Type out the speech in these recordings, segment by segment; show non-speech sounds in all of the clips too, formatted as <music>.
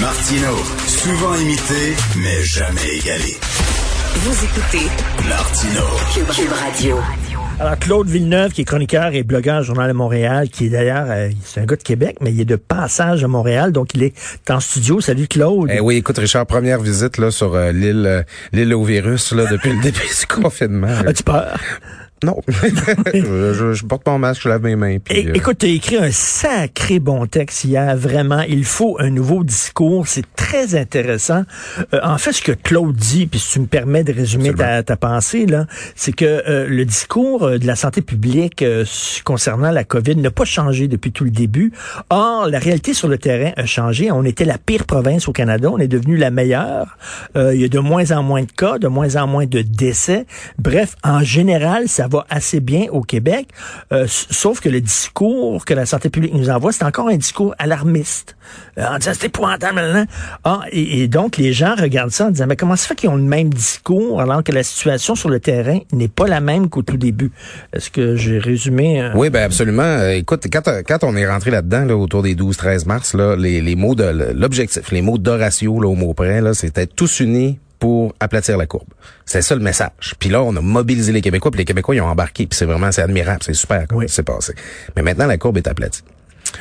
Martino, souvent imité, mais jamais égalé. Vous écoutez Martino. Cube, Radio. Alors, Claude Villeneuve, qui est chroniqueur et blogueur au Journal de Montréal, qui est d'ailleurs, euh, c'est un gars de Québec, mais il est de passage à Montréal, donc il est en studio. Salut Claude. Eh oui, écoute Richard, première visite là sur euh, l'île euh, l'île au virus là depuis le <laughs> début du confinement. As-tu peur? Non, <laughs> je, je, porte mon masque, je lave mes mains. Puis, É- Écoute, tu as écrit un sacré bon texte hier, vraiment. Il faut un nouveau discours. C'est très intéressant. Euh, en fait, ce que Claude dit, puis si tu me permets de résumer ta, ta pensée, là, c'est que euh, le discours euh, de la santé publique euh, concernant la COVID n'a pas changé depuis tout le début. Or, la réalité sur le terrain a changé. On était la pire province au Canada. On est devenu la meilleure. Euh, il y a de moins en moins de cas, de moins en moins de décès. Bref, en général, ça va assez bien au Québec. Euh, sauf que le discours que la santé publique nous envoie, c'est encore un discours alarmiste. Euh, en disant, c'est épouvantable. Ah, et, donc, les gens regardent ça en disant, mais comment ça fait qu'ils ont le même discours alors que la situation sur le terrain n'est pas la même qu'au tout début? Est-ce que j'ai résumé? euh, Oui, ben absolument. Euh, écoute, quand, quand on est rentré là-dedans, là, autour des 12-13 mars, là, les, les mots de l'objectif, les mots d'Horatio au mot près, là, c'était tous unis pour aplatir la courbe. C'est ça le message. Puis là, on a mobilisé les Québécois, puis les Québécois ils ont embarqué, puis c'est vraiment c'est admirable, c'est super comment Oui. s'est passé. Mais maintenant, la courbe est aplatie.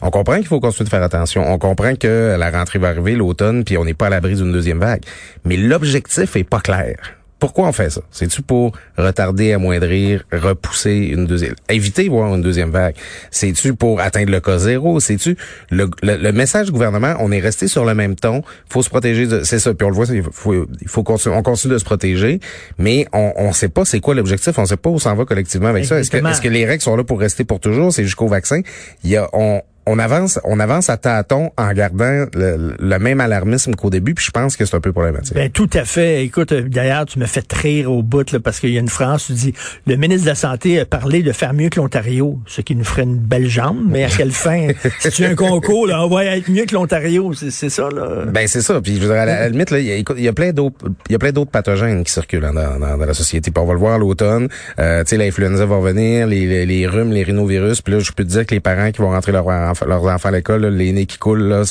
On comprend qu'il faut continuer de faire attention. On comprend que la rentrée va arriver l'automne, puis on n'est pas à l'abri d'une deuxième vague. Mais l'objectif est pas clair. Pourquoi on fait ça? C'est-tu pour retarder, amoindrir, repousser une deuxième, éviter voir une deuxième vague? C'est-tu pour atteindre le cas zéro? C'est-tu le, le, le message du gouvernement? On est resté sur le même ton. Faut se protéger de, c'est ça. Puis on le voit, il faut, il faut continuer, on continue de se protéger, mais on, on sait pas c'est quoi l'objectif. On sait pas où s'en va collectivement avec ça. Est-ce que, est-ce que les règles sont là pour rester pour toujours? C'est jusqu'au vaccin. Il y a, on, on avance, on avance à tâtons en gardant le, le même alarmisme qu'au début, puis je pense que c'est un peu problématique. Ben tout à fait. Écoute, euh, d'ailleurs, tu me fais rire au bout là, parce qu'il y a une phrase, tu dis le ministre de la Santé a parlé de faire mieux que l'Ontario, ce qui nous ferait une belle jambe, mais à quelle fin? <laughs> si tu as un concours, là, on va être mieux que l'Ontario, c'est ça, là. Ben c'est ça. Puis je veux dire, à la, à la limite, là, il y a, y plein d'autres, il y a plein d'autres pathogènes qui circulent hein, dans, dans, dans la société. Puis on va le voir à l'automne. Euh, tu sais, l'influenza va revenir, les, les, les rhumes, les rhinovirus. Puis là, je peux te dire que les parents qui vont rentrer leurs leurs enfants à l'école, les nez qui coulent,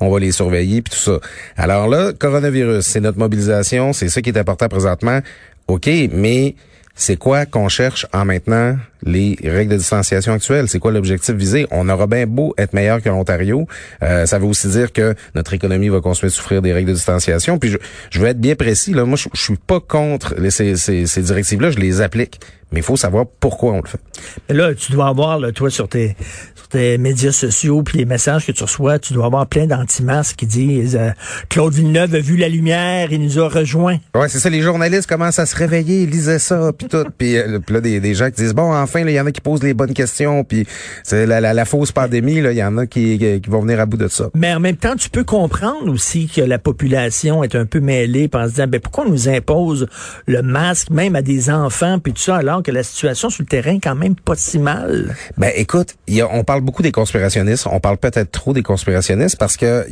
on va les surveiller puis tout ça. Alors là, coronavirus, c'est notre mobilisation, c'est ça qui est important présentement. Ok, mais c'est quoi qu'on cherche en maintenant les règles de distanciation actuelles? C'est quoi l'objectif visé? On aura bien beau être meilleur que l'Ontario. Euh, ça veut aussi dire que notre économie va continuer de souffrir des règles de distanciation. Puis je, je veux être bien précis. Là, moi, je, je suis pas contre ces, ces, ces directives-là. Je les applique. Mais il faut savoir pourquoi on le fait. Mais là, tu dois avoir, là, toi, sur tes, sur tes médias sociaux, puis les messages que tu reçois, tu dois avoir plein d'anti-masques qui disent euh, Claude Villeneuve a vu la lumière, il nous a rejoints. Ouais, c'est ça. Les journalistes commencent à se réveiller, ils lisaient ça, puis tout. Puis euh, là, des, des gens qui disent bon, enfin, il y en a qui posent les bonnes questions. Puis c'est la, la, la fausse pandémie. Il y en a qui, qui, qui vont venir à bout de ça. Mais en même temps, tu peux comprendre aussi que la population est un peu mêlée en se disant, ben, pourquoi on nous impose le masque même à des enfants, puis tout ça, alors que la situation sur le terrain quand même pas si mal. Ben écoute, on parle beaucoup des conspirationnistes, on parle peut-être trop des conspirationnistes parce que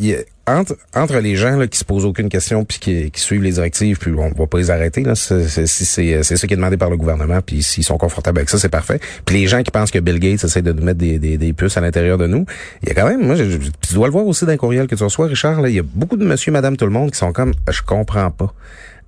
entre, entre les gens là, qui se posent aucune question puis qui, suivent les directives, puis on va pas les arrêter là, c'est c'est ça qui est demandé par le gouvernement, puis s'ils sont confortables avec ça, c'est parfait. Puis les gens qui pensent que Bill Gates essaie de nous mettre des, des, des puces à l'intérieur de nous, il y a quand même, moi, je, tu dois le voir aussi dans le courriel que tu reçois, Richard, il y a beaucoup de monsieur, madame, tout le monde qui sont comme, je comprends pas.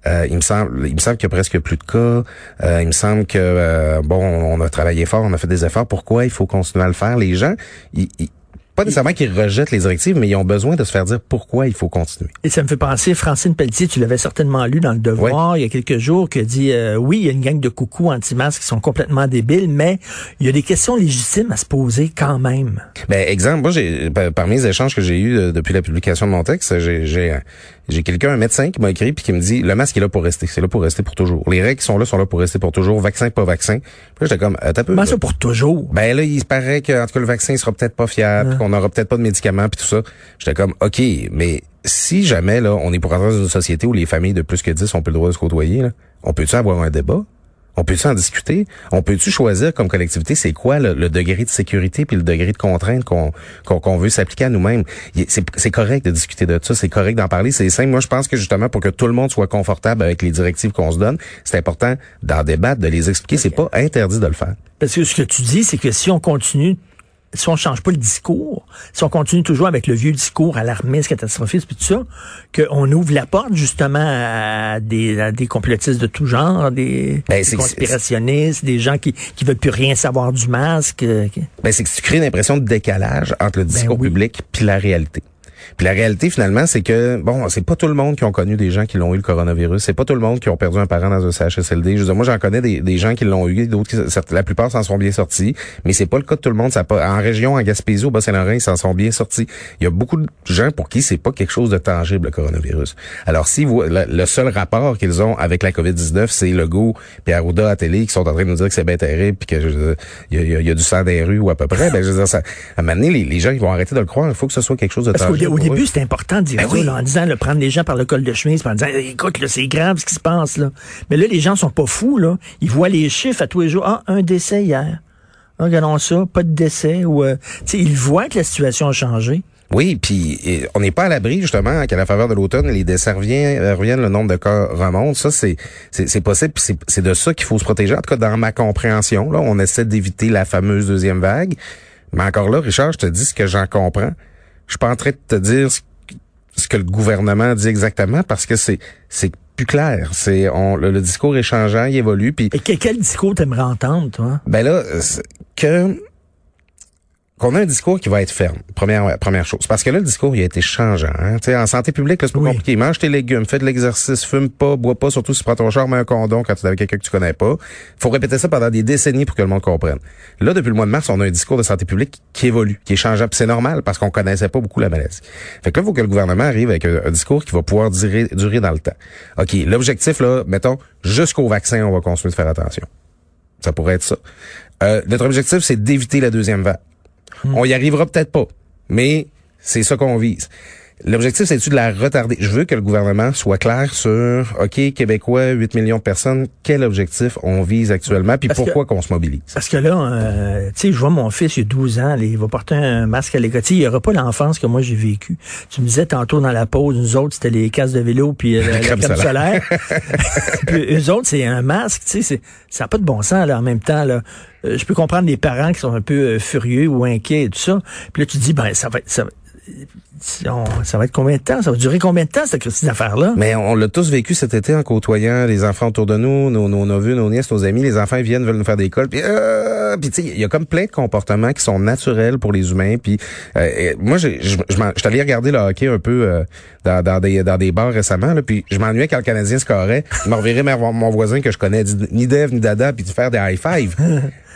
Euh, il me semble, il me semble qu'il y a presque plus de cas. Euh, il me semble que euh, bon, on a travaillé fort, on a fait des efforts. Pourquoi il faut continuer à le faire? Les gens, ils, ils- pas nécessairement qu'ils rejettent les directives, mais ils ont besoin de se faire dire pourquoi il faut continuer. Et ça me fait penser, Francine Pelletier, tu l'avais certainement lu dans Le Devoir il y a quelques jours, qui a dit, euh, oui, il y a une gang de coucous anti-masques qui sont complètement débiles, mais il y a des questions légitimes à se poser quand même. Ben exemple, moi j'ai par- parmi les échanges que j'ai eus euh, depuis la publication de mon texte, j'ai j'ai euh, j'ai quelqu'un un médecin qui m'a écrit puis qui me dit le masque est là pour rester, c'est là pour rester pour toujours. Les règles qui sont là sont là pour rester pour toujours, vaccin pas vaccin. Puis là, j'étais comme euh, t'as peu. Comment ça pour toujours? Ben là, il se paraît que en tout cas le vaccin il sera peut-être pas fiable, puis qu'on n'aura peut-être pas de médicaments puis tout ça. J'étais comme, OK, mais si jamais, là, on est pour entrer dans une société où les familles de plus que 10 ont plus le droit de se côtoyer, là, on peut-tu avoir un débat? On peut-tu en discuter? On peut-tu choisir comme collectivité c'est quoi le, degré de sécurité puis le degré de contrainte qu'on qu'on veut s'appliquer à nous-mêmes? C'est correct de discuter de ça, c'est correct d'en parler, c'est simple. Moi, je pense que justement pour que tout le monde soit confortable avec les directives qu'on se donne, c'est important d'en débattre, de les expliquer. C'est pas interdit de le faire. Parce que ce que tu dis, c'est que si on continue si on change pas le discours, si on continue toujours avec le vieux discours alarmiste, catastrophiste, puis tout ça, qu'on ouvre la porte justement à des, des complotistes de tout genre, des, ben, conspirationnistes, des gens qui qui veulent plus rien savoir du masque. Euh, ben, c'est que tu crées une impression de décalage entre le ben discours public puis la réalité. Puis la réalité finalement, c'est que bon, c'est pas tout le monde qui ont connu des gens qui l'ont eu le coronavirus. C'est pas tout le monde qui ont perdu un parent dans un CHSLD. Je veux dire, moi j'en connais des, des, gens qui l'ont eu, d'autres la plupart s'en sont bien sortis, mais c'est pas le cas de tout le monde. Ça pas, en région, en Gaspésie, au Bas-Saint-Laurent, ils s'en sont bien sortis. Il y a beaucoup de gens pour qui c'est pas quelque chose de tangible le coronavirus. Alors si vous, le, seul rapport qu'ils ont avec la COVID-19, c'est le goût puis Arruda à télé qui sont en train de nous dire que c'est bien terrible puis que il y, a, du sang des rues ou à peu près. Ben je veux dire, ça, à un moment donné, les, les gens ils vont arrêter de le croire. Il faut que ce soit quelque chose de tangible au début, c'était important de dire ben ça, en disant, le prendre les gens par le col de chemise, en disant, écoute, là, c'est grave ce qui se passe, là. Mais là, les gens sont pas fous, là. Ils voient les chiffres à tous les jours. Ah, un décès hier. Ah, regardons ça, pas de décès. Ou, euh, ils voient que la situation a changé. Oui, puis on n'est pas à l'abri justement qu'à la faveur de l'automne, les décès reviennent, reviennent, le nombre de cas remonte. Ça, c'est c'est possible. C'est de ça qu'il faut se protéger. En tout cas, dans ma compréhension, là, on essaie d'éviter la fameuse deuxième vague. Mais encore là, Richard, je te dis ce que j'en comprends. Je suis pas en train de te dire ce que le gouvernement dit exactement parce que c'est c'est plus clair. C'est on le, discours est changeant, il évolue. Puis et quel, discours t'aimerais entendre, toi? Ben là, que qu'on a un discours qui va être ferme. Première première chose. Parce que là, le discours, il a été changeant. Hein? en santé publique, c'est pas compliqué. Mange tes légumes, fais de l'exercice, fume pas, bois pas, surtout si tu prends ton charme un condom quand tu es avec quelqu'un que tu connais pas. faut répéter ça pendant des décennies pour que le monde comprenne. Là, depuis le mois de mars, on a un discours de santé publique qui évolue, qui est changeant. c'est normal parce qu'on connaissait pas beaucoup la maladie. Fait que là, il faut que le gouvernement arrive avec un, discours qui va pouvoir durer, durer dans le temps. OK, l'objectif, là, mettons, jusqu'au vaccin, on va continuer de faire attention. Ça pourrait être ça. Euh, notre objectif, c'est d'éviter la deuxième vague. On y arrivera peut-être pas, mais c'est ça qu'on vise. L'objectif, c'est-tu de la retarder? Je veux que le gouvernement soit clair sur, OK, Québécois, 8 millions de personnes, quel objectif on vise actuellement, puis pourquoi qu'on se mobilise? Parce que là, euh, tu sais, je vois mon fils, il a 12 ans, il va porter un masque à l'école. Il n'y aura pas l'enfance que moi j'ai vécu. Tu me disais tantôt dans la pause, nous autres, c'était les casques de vélo puis euh, <laughs> la, crème solaire. <laughs> <laughs> puis eux autres, c'est un masque, tu sais, ça n'a pas de bon sens, là, en même temps, là euh, je peux comprendre les parents qui sont un peu furieux ou inquiets et tout ça. Puis là, tu dis, ben, ça va, ça, ça va être combien de temps? Ça va durer combien de temps, cette, affaire-là? Mais on l'a tous vécu cet été en côtoyant les enfants autour de nous, nos, nos neveux, nos nièces, nos amis. Les enfants viennent, veulent nous faire des cols. Puis, euh, puis tu sais, il y a comme plein de comportements qui sont naturels pour les humains. Puis, euh, moi, je, je, allé regarder le hockey un peu euh, dans, dans, des, dans des bars récemment. Là, puis, je m'ennuyais quand le Canadien scorait. Je me mon voisin que je connais, ni Dev ni Dada, puis de faire des high-five.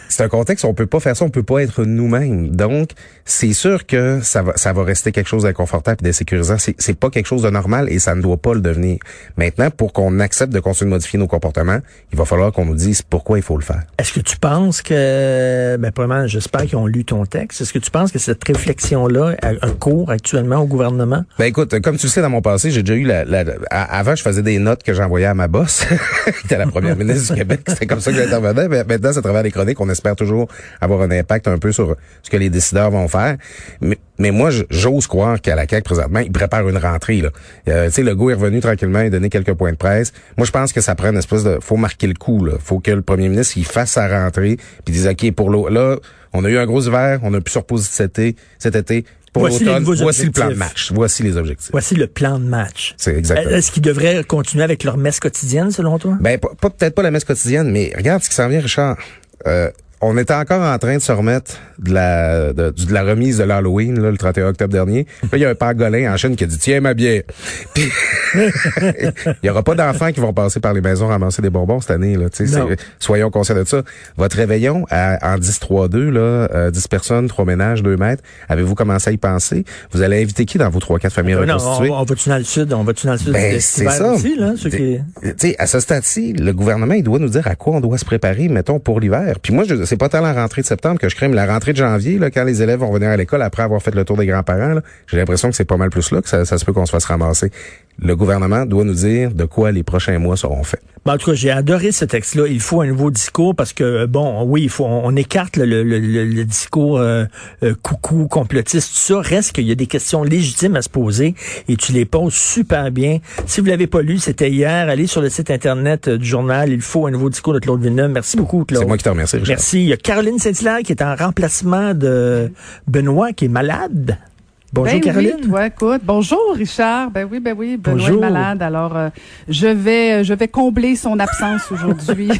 C'est un contexte où on peut pas faire ça, on peut pas être nous-mêmes. Donc, c'est sûr que ça va, ça va rester quelque chose d'inconfortable et d'insécurisant. C'est, c'est pas quelque chose de normal et ça ne doit pas le devenir. Maintenant, pour qu'on accepte de continuer de modifier nos comportements, il va falloir qu'on nous dise pourquoi il faut le faire. Est-ce que tu penses que, ben, probablement, j'espère qu'ils ont lu ton texte. Est-ce que tu penses que cette réflexion-là a un cours actuellement au gouvernement? Ben, écoute, comme tu le sais, dans mon passé, j'ai déjà eu la, avant, je faisais des notes que j'envoyais à ma boss, <laughs> qui était la première ministre du Québec. C'était comme ça que j'intervenais. Mais maintenant, c'est à travers les chroniques, on espère toujours avoir un impact un peu sur ce que les décideurs vont faire. Mais, mais moi, j'ose croire qu'à la CAQ, présentement, ils préparent une rentrée. Là. Euh, tu sais, le goût est revenu tranquillement et donné quelques points de presse. Moi, je pense que ça prend une espèce de... faut marquer le coup. Là. faut que le premier ministre il fasse sa rentrée puis dise, OK, pour l'eau, là, on a eu un gros hiver, on a pu se reposer cet été. Cet été pour voici, voici le plan de match. Voici les objectifs. Voici le plan de match. C'est exactement. Est-ce qu'ils devraient continuer avec leur messe quotidienne, selon toi? Ben, peut-être pas la messe quotidienne, mais regarde ce qui s'en vient, Richard. Euh, on était encore en train de se remettre de la de, la remise de l'Halloween le 31 octobre dernier. Puis il y a un pangolin en chaîne qui a dit tiens ma bière. Puis <laughs> il y aura pas d'enfants qui vont passer par les maisons ramasser des bonbons cette année là, soyons conscients de ça. Votre réveillon à, en 10 3 2 là, 10 euh, personnes, 3 ménages, 2 mètres, avez-vous commencé à y penser? Vous allez inviter qui dans vos 3 4 familles reconstituées? on, va-tu dans le sud, on va-tu dans le sud ben, c'est ça. Aussi, là, qui... à ce stade-ci, le gouvernement il doit nous dire à quoi on doit se préparer mettons pour l'hiver. Puis moi je c'est pas tant la rentrée de septembre que je mais la rentrée de janvier, là, quand les élèves vont venir à l'école après avoir fait le tour des grands-parents, j'ai l'impression que c'est pas mal plus là que ça, ça se peut qu'on se fasse ramasser. Le gouvernement doit nous dire de quoi les prochains mois seront faits. Ben, en tout cas, j'ai adoré ce texte-là. Il faut un nouveau discours parce que, bon, oui, il faut, on, écarte le, le, le, discours euh, euh, coucou, complotiste, tout ça. Reste qu'il y a des questions légitimes à se poser et tu les poses super bien. Si vous l'avez pas lu, c'était hier. Allez sur le site Internet du journal. Il faut un nouveau discours de Claude Villeneuve. Merci beaucoup, Claude. C'est moi qui te remercie, Richard. Merci. Il y a Caroline Saint-Hilaire qui est en remplacement de Benoît, qui est malade. Bonjour ben Caroline. Oui, toi, écoute. Bonjour Richard. Ben oui, ben oui, Benoît Bonjour. est malade. Alors euh, je vais je vais combler son absence <laughs> aujourd'hui.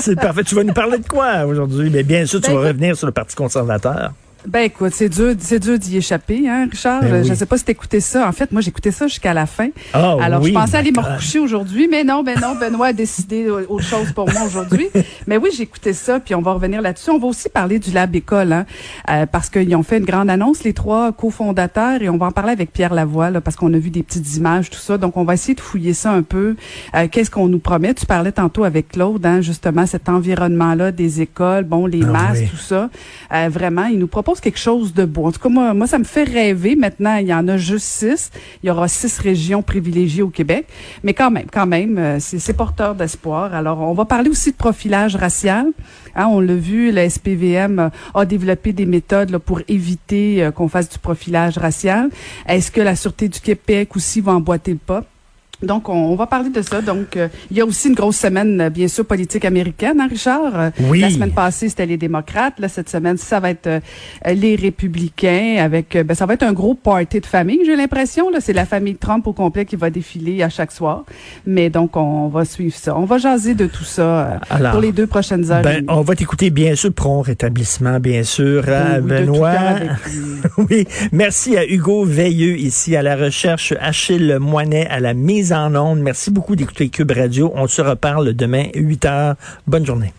C'est parfait. Tu vas nous parler de quoi aujourd'hui? Mais bien sûr, tu ben vas revenir sur le Parti conservateur. Ben écoute, c'est dur, c'est dur d'y échapper, hein, Richard. Ben je ne sais pas si t'écoutais ça. En fait, moi, j'écoutais ça jusqu'à la fin. Oh, Alors, je pensais aller me recoucher aujourd'hui, mais non, ben non, Benoît a décidé autre chose pour moi aujourd'hui. <laughs> mais oui, j'écoutais ça, puis on va revenir là-dessus. On va aussi parler du Lab École, hein, euh, parce qu'ils ont fait une grande annonce, les trois cofondateurs, et on va en parler avec Pierre Lavoie, là, parce qu'on a vu des petites images, tout ça. Donc, on va essayer de fouiller ça un peu. Euh, Qu'est-ce qu'on nous promet? Tu parlais tantôt avec Claude, hein, justement, cet environnement-là des écoles, bon, les ah masques, tout ça. Euh, vraiment, ils nous proposent quelque chose de en tout cas, moi, ça me fait rêver. Maintenant, il y en a juste six. Il y aura six régions privilégiées au Québec. Mais quand même, quand même, euh, c'est porteur d'espoir. Alors, on va parler aussi de profilage racial. Hein, on l'a vu, la SPVM a développé des méthodes pour éviter euh, qu'on fasse du profilage racial. Est-ce que la Sûreté du Québec aussi va emboîter le pas? Donc, on, va parler de ça. Donc, euh, il y a aussi une grosse semaine, euh, bien sûr, politique américaine, hein, Richard? Euh, oui. La semaine passée, c'était les démocrates. Là, cette semaine, ça va être les républicains avec, ben, ça va être un gros party de famille, j'ai l'impression. Là, c'est la famille Trump au complet qui va défiler à chaque soir. Mais donc, on va suivre ça. On va jaser de tout ça pour les deux prochaines heures. Ben, on va t'écouter, bien sûr, prompt rétablissement, bien sûr, oui, Benoît. <laughs> oui. Merci à Hugo Veilleux ici à la recherche, Achille Moinet à la mise en ondes. Merci beaucoup d'écouter Cube Radio. On se reparle demain, 8 heures. Bonne journée.